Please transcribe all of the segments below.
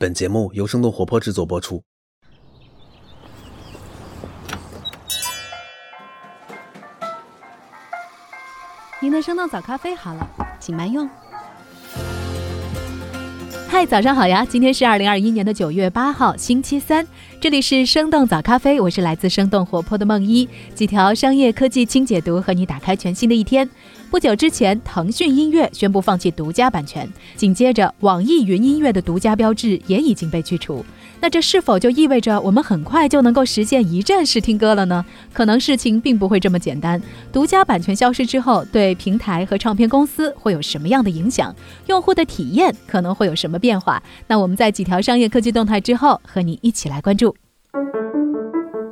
本节目由生动活泼制作播出。您的生动早咖啡好了，请慢用。嗨，早上好呀！今天是二零二一年的九月八号，星期三。这里是生动早咖啡，我是来自生动活泼的梦一，几条商业科技轻解读，和你打开全新的一天。不久之前，腾讯音乐宣布放弃独家版权，紧接着，网易云音乐的独家标志也已经被去除。那这是否就意味着我们很快就能够实现一站式听歌了呢？可能事情并不会这么简单。独家版权消失之后，对平台和唱片公司会有什么样的影响？用户的体验可能会有什么变化？那我们在几条商业科技动态之后，和你一起来关注。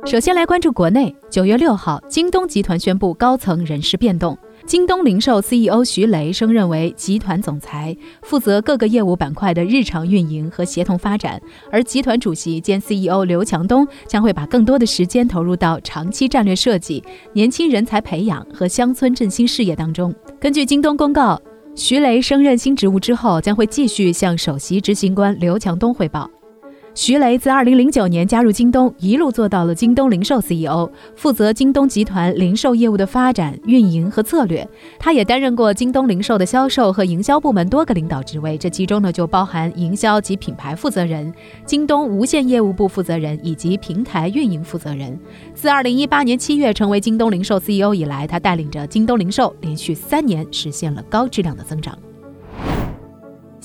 首先来关注国内，九月六号，京东集团宣布高层人事变动。京东零售 CEO 徐雷升任为集团总裁，负责各个业务板块的日常运营和协同发展。而集团主席兼 CEO 刘强东将会把更多的时间投入到长期战略设计、年轻人才培养和乡村振兴事业当中。根据京东公告，徐雷升任新职务之后，将会继续向首席执行官刘强东汇报。徐雷自2009年加入京东，一路做到了京东零售 CEO，负责京东集团零售业务的发展、运营和策略。他也担任过京东零售的销售和营销部门多个领导职位，这其中呢就包含营销及品牌负责人、京东无线业务部负责人以及平台运营负责人。自2018年7月成为京东零售 CEO 以来，他带领着京东零售连续三年实现了高质量的增长。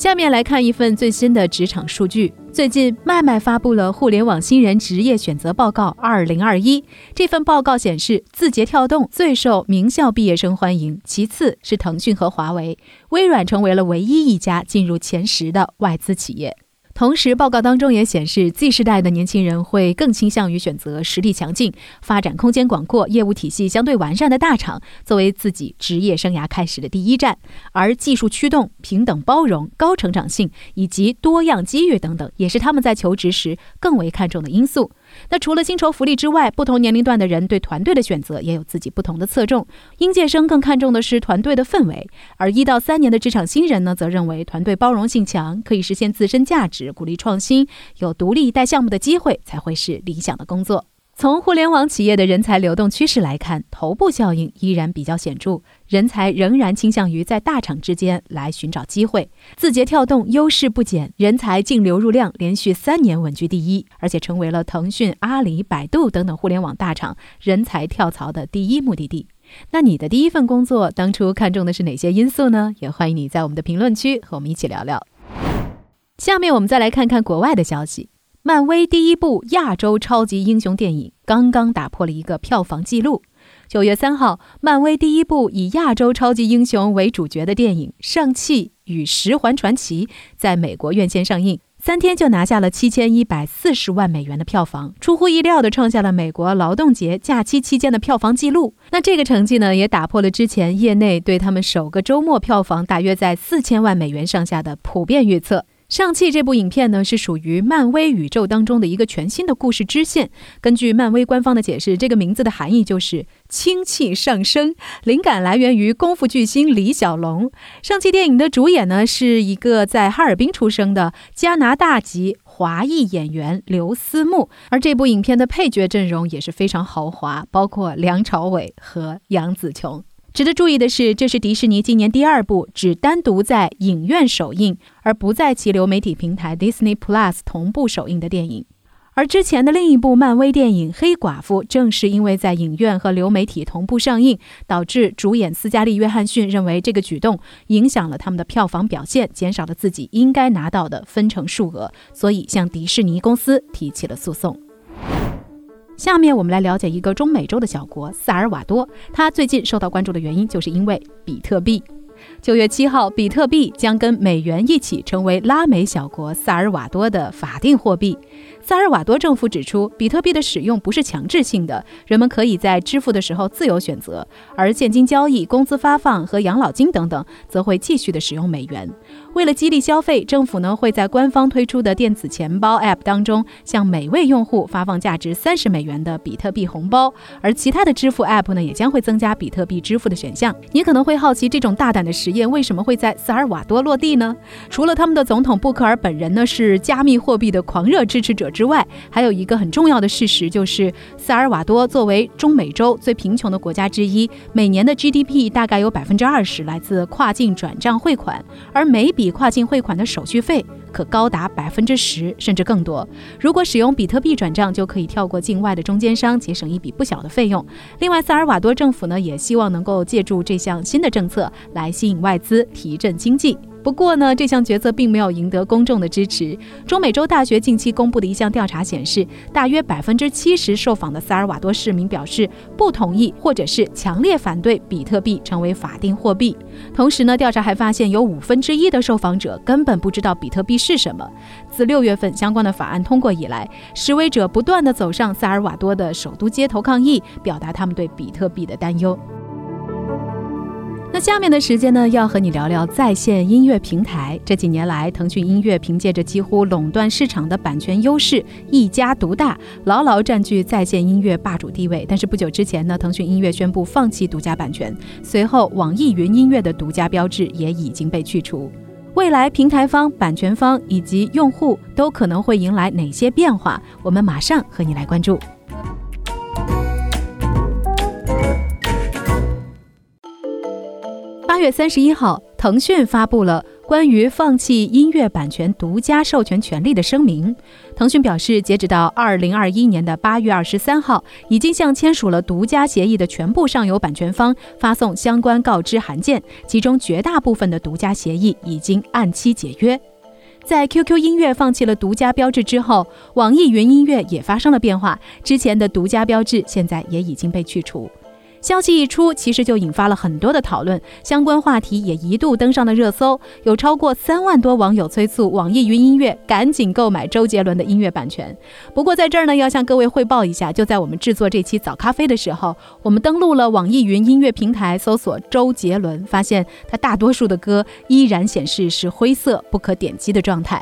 下面来看一份最新的职场数据。最近，麦麦发布了《互联网新人职业选择报告二零二一》。这份报告显示，字节跳动最受名校毕业生欢迎，其次是腾讯和华为，微软成为了唯一一家进入前十的外资企业。同时，报告当中也显示，Z 世代的年轻人会更倾向于选择实力强劲、发展空间广阔、业务体系相对完善的大厂作为自己职业生涯开始的第一站，而技术驱动、平等包容、高成长性以及多样机遇等等，也是他们在求职时更为看重的因素。那除了薪酬福利之外，不同年龄段的人对团队的选择也有自己不同的侧重。应届生更看重的是团队的氛围，而一到三年的职场新人呢，则认为团队包容性强，可以实现自身价值，鼓励创新，有独立带项目的机会才会是理想的工作。从互联网企业的人才流动趋势来看，头部效应依然比较显著，人才仍然倾向于在大厂之间来寻找机会。字节跳动优势不减，人才净流入量连续三年稳居第一，而且成为了腾讯、阿里、百度等等互联网大厂人才跳槽的第一目的地。那你的第一份工作当初看中的是哪些因素呢？也欢迎你在我们的评论区和我们一起聊聊。下面我们再来看看国外的消息。漫威第一部亚洲超级英雄电影刚刚打破了一个票房纪录。九月三号，漫威第一部以亚洲超级英雄为主角的电影《上汽与十环传奇》在美国院线上映，三天就拿下了七千一百四十万美元的票房，出乎意料的创下了美国劳动节假期期间的票房纪录。那这个成绩呢，也打破了之前业内对他们首个周末票房大约在四千万美元上下的普遍预测。上汽这部影片呢，是属于漫威宇宙当中的一个全新的故事支线。根据漫威官方的解释，这个名字的含义就是氢气上升，灵感来源于功夫巨星李小龙。上汽电影的主演呢，是一个在哈尔滨出生的加拿大籍华裔演员刘思慕。而这部影片的配角阵容也是非常豪华，包括梁朝伟和杨紫琼。值得注意的是，这是迪士尼今年第二部只单独在影院首映，而不在其流媒体平台 Disney Plus 同步首映的电影。而之前的另一部漫威电影《黑寡妇》，正是因为在影院和流媒体同步上映，导致主演斯嘉丽·约翰逊认为这个举动影响了他们的票房表现，减少了自己应该拿到的分成数额，所以向迪士尼公司提起了诉讼。下面我们来了解一个中美洲的小国萨尔瓦多，它最近受到关注的原因，就是因为比特币。九月七号，比特币将跟美元一起成为拉美小国萨尔瓦多的法定货币。萨尔瓦多政府指出，比特币的使用不是强制性的，人们可以在支付的时候自由选择，而现金交易、工资发放和养老金等等则会继续的使用美元。为了激励消费，政府呢会在官方推出的电子钱包 App 当中向每位用户发放价值三十美元的比特币红包，而其他的支付 App 呢也将会增加比特币支付的选项。你可能会好奇，这种大胆的。实验为什么会在萨尔瓦多落地呢？除了他们的总统布克尔本人呢是加密货币的狂热支持者之外，还有一个很重要的事实就是，萨尔瓦多作为中美洲最贫穷的国家之一，每年的 GDP 大概有百分之二十来自跨境转账汇款，而每笔跨境汇款的手续费。可高达百分之十甚至更多。如果使用比特币转账，就可以跳过境外的中间商，节省一笔不小的费用。另外，萨尔瓦多政府呢，也希望能够借助这项新的政策来吸引外资，提振经济。不过呢，这项决策并没有赢得公众的支持。中美洲大学近期公布的一项调查显示，大约百分之七十受访的萨尔瓦多市民表示不同意或者是强烈反对比特币成为法定货币。同时呢，调查还发现有五分之一的受访者根本不知道比特币是什么。自六月份相关的法案通过以来，示威者不断的走上萨尔瓦多的首都街头抗议，表达他们对比特币的担忧。那下面的时间呢，要和你聊聊在线音乐平台。这几年来，腾讯音乐凭借着几乎垄断市场的版权优势，一家独大，牢牢占据在线音乐霸主地位。但是不久之前呢，腾讯音乐宣布放弃独家版权，随后网易云音乐的独家标志也已经被去除。未来平台方、版权方以及用户都可能会迎来哪些变化？我们马上和你来关注。月三十一号，腾讯发布了关于放弃音乐版权独家授权权利的声明。腾讯表示，截止到二零二一年的八月二十三号，已经向签署了独家协议的全部上游版权方发送相关告知函件，其中绝大部分的独家协议已经按期解约。在 QQ 音乐放弃了独家标志之后，网易云音乐也发生了变化，之前的独家标志现在也已经被去除。消息一出，其实就引发了很多的讨论，相关话题也一度登上了热搜。有超过三万多网友催促网易云音乐赶紧购买周杰伦的音乐版权。不过在这儿呢，要向各位汇报一下，就在我们制作这期早咖啡的时候，我们登录了网易云音乐平台，搜索周杰伦，发现他大多数的歌依然显示是灰色不可点击的状态。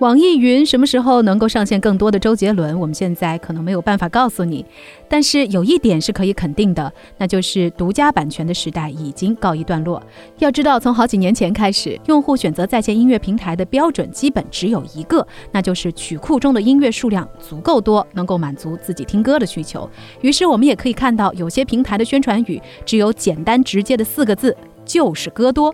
网易云什么时候能够上线更多的周杰伦？我们现在可能没有办法告诉你，但是有一点是可以肯定的，那就是独家版权的时代已经告一段落。要知道，从好几年前开始，用户选择在线音乐平台的标准基本只有一个，那就是曲库中的音乐数量足够多，能够满足自己听歌的需求。于是，我们也可以看到，有些平台的宣传语只有简单直接的四个字，就是歌多。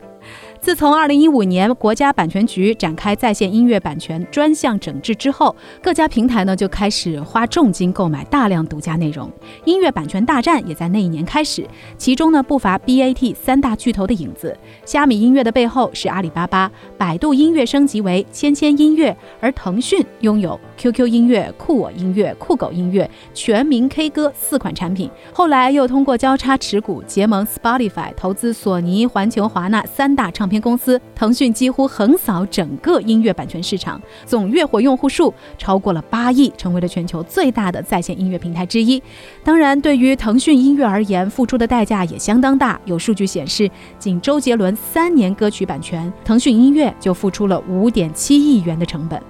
自从二零一五年国家版权局展开在线音乐版权专项整治之后，各家平台呢就开始花重金购买大量独家内容，音乐版权大战也在那一年开始。其中呢不乏 BAT 三大巨头的影子。虾米音乐的背后是阿里巴巴，百度音乐升级为千千音乐，而腾讯拥有 QQ 音乐、酷我音乐、酷狗音乐、全民 K 歌四款产品。后来又通过交叉持股结盟 Spotify，投资索尼、环球、华纳三大唱。片公司腾讯几乎横扫整个音乐版权市场，总月活用户数超过了八亿，成为了全球最大的在线音乐平台之一。当然，对于腾讯音乐而言，付出的代价也相当大。有数据显示，仅周杰伦三年歌曲版权，腾讯音乐就付出了五点七亿元的成本。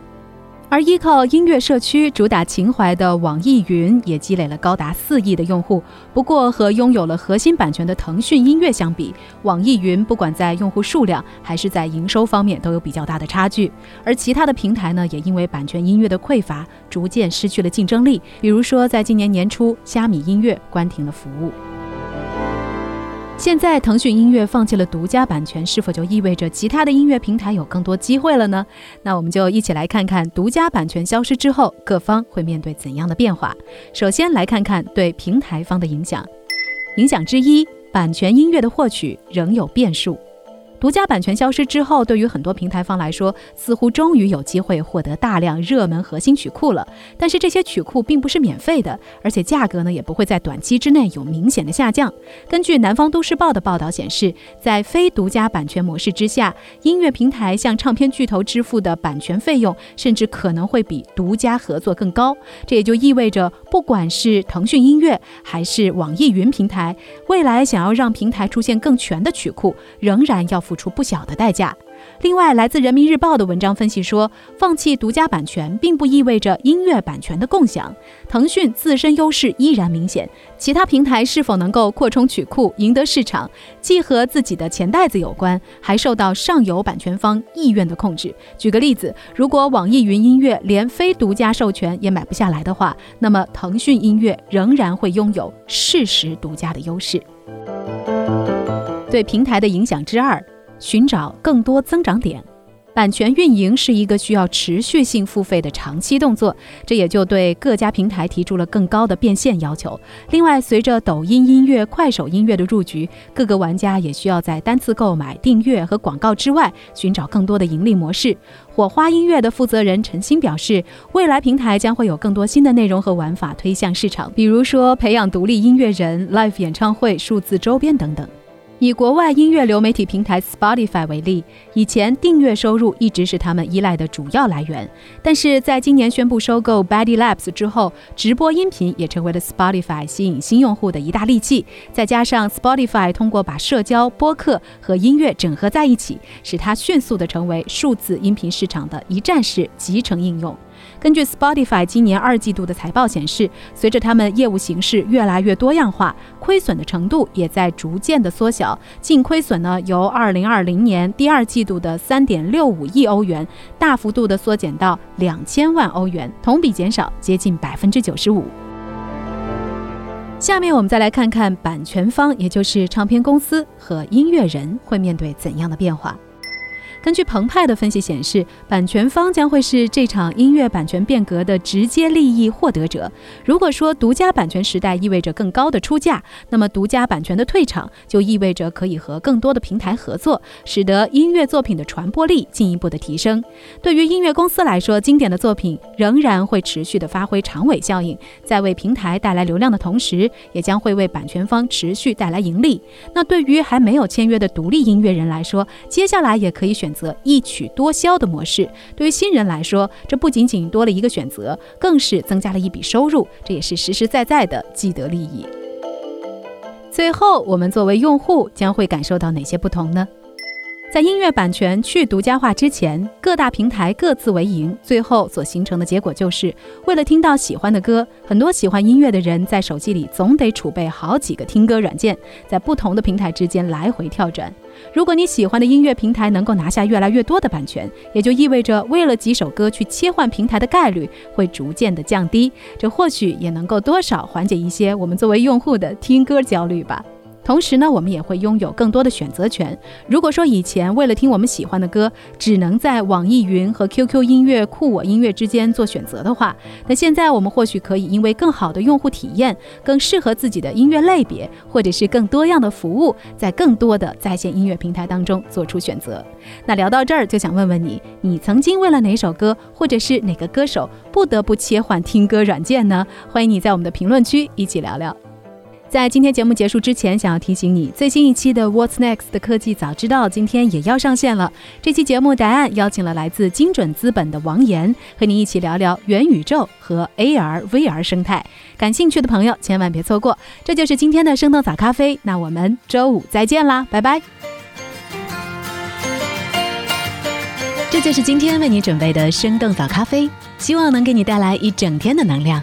而依靠音乐社区主打情怀的网易云也积累了高达四亿的用户。不过，和拥有了核心版权的腾讯音乐相比，网易云不管在用户数量还是在营收方面都有比较大的差距。而其他的平台呢，也因为版权音乐的匮乏，逐渐失去了竞争力。比如说，在今年年初，虾米音乐关停了服务。现在腾讯音乐放弃了独家版权，是否就意味着其他的音乐平台有更多机会了呢？那我们就一起来看看独家版权消失之后，各方会面对怎样的变化。首先来看看对平台方的影响，影响之一，版权音乐的获取仍有变数。独家版权消失之后，对于很多平台方来说，似乎终于有机会获得大量热门核心曲库了。但是这些曲库并不是免费的，而且价格呢也不会在短期之内有明显的下降。根据南方都市报的报道显示，在非独家版权模式之下，音乐平台向唱片巨头支付的版权费用，甚至可能会比独家合作更高。这也就意味着，不管是腾讯音乐还是网易云平台，未来想要让平台出现更全的曲库，仍然要。付出不小的代价。另外，来自人民日报的文章分析说，放弃独家版权并不意味着音乐版权的共享。腾讯自身优势依然明显，其他平台是否能够扩充曲库、赢得市场，既和自己的钱袋子有关，还受到上游版权方意愿的控制。举个例子，如果网易云音乐连非独家授权也买不下来的话，那么腾讯音乐仍然会拥有事实独家的优势。对平台的影响之二，寻找更多增长点。版权运营是一个需要持续性付费的长期动作，这也就对各家平台提出了更高的变现要求。另外，随着抖音音乐、快手音乐的入局，各个玩家也需要在单次购买、订阅和广告之外，寻找更多的盈利模式。火花音乐的负责人陈鑫表示，未来平台将会有更多新的内容和玩法推向市场，比如说培养独立音乐人、live 演唱会、数字周边等等。以国外音乐流媒体平台 Spotify 为例，以前订阅收入一直是他们依赖的主要来源，但是在今年宣布收购 Body Labs 之后，直播音频也成为了 Spotify 吸引新用户的一大利器。再加上 Spotify 通过把社交、播客和音乐整合在一起，使它迅速的成为数字音频市场的一站式集成应用。根据 Spotify 今年二季度的财报显示，随着他们业务形式越来越多样化，亏损的程度也在逐渐的缩小。净亏损呢，由二零二零年第二季度的三点六五亿欧元，大幅度的缩减到两千万欧元，同比减少接近百分之九十五。下面我们再来看看版权方，也就是唱片公司和音乐人会面对怎样的变化。根据澎湃的分析显示，版权方将会是这场音乐版权变革的直接利益获得者。如果说独家版权时代意味着更高的出价，那么独家版权的退场就意味着可以和更多的平台合作，使得音乐作品的传播力进一步的提升。对于音乐公司来说，经典的作品仍然会持续的发挥长尾效应，在为平台带来流量的同时，也将会为版权方持续带来盈利。那对于还没有签约的独立音乐人来说，接下来也可以选。选择一曲多销的模式，对于新人来说，这不仅仅多了一个选择，更是增加了一笔收入，这也是实实在在的既得利益。最后，我们作为用户将会感受到哪些不同呢？在音乐版权去独家化之前，各大平台各自为营，最后所形成的结果就是，为了听到喜欢的歌，很多喜欢音乐的人在手机里总得储备好几个听歌软件，在不同的平台之间来回跳转。如果你喜欢的音乐平台能够拿下越来越多的版权，也就意味着为了几首歌去切换平台的概率会逐渐的降低，这或许也能够多少缓解一些我们作为用户的听歌焦虑吧。同时呢，我们也会拥有更多的选择权。如果说以前为了听我们喜欢的歌，只能在网易云和 QQ 音乐、酷我音乐之间做选择的话，那现在我们或许可以因为更好的用户体验、更适合自己的音乐类别，或者是更多样的服务，在更多的在线音乐平台当中做出选择。那聊到这儿，就想问问你，你曾经为了哪首歌，或者是哪个歌手，不得不切换听歌软件呢？欢迎你在我们的评论区一起聊聊。在今天节目结束之前，想要提醒你，最新一期的 What's Next 的科技早知道今天也要上线了。这期节目答案邀请了来自精准资本的王岩，和你一起聊聊元宇宙和 AR VR 生态。感兴趣的朋友千万别错过。这就是今天的生动早咖啡，那我们周五再见啦，拜拜。这就是今天为你准备的生动早咖啡，希望能给你带来一整天的能量。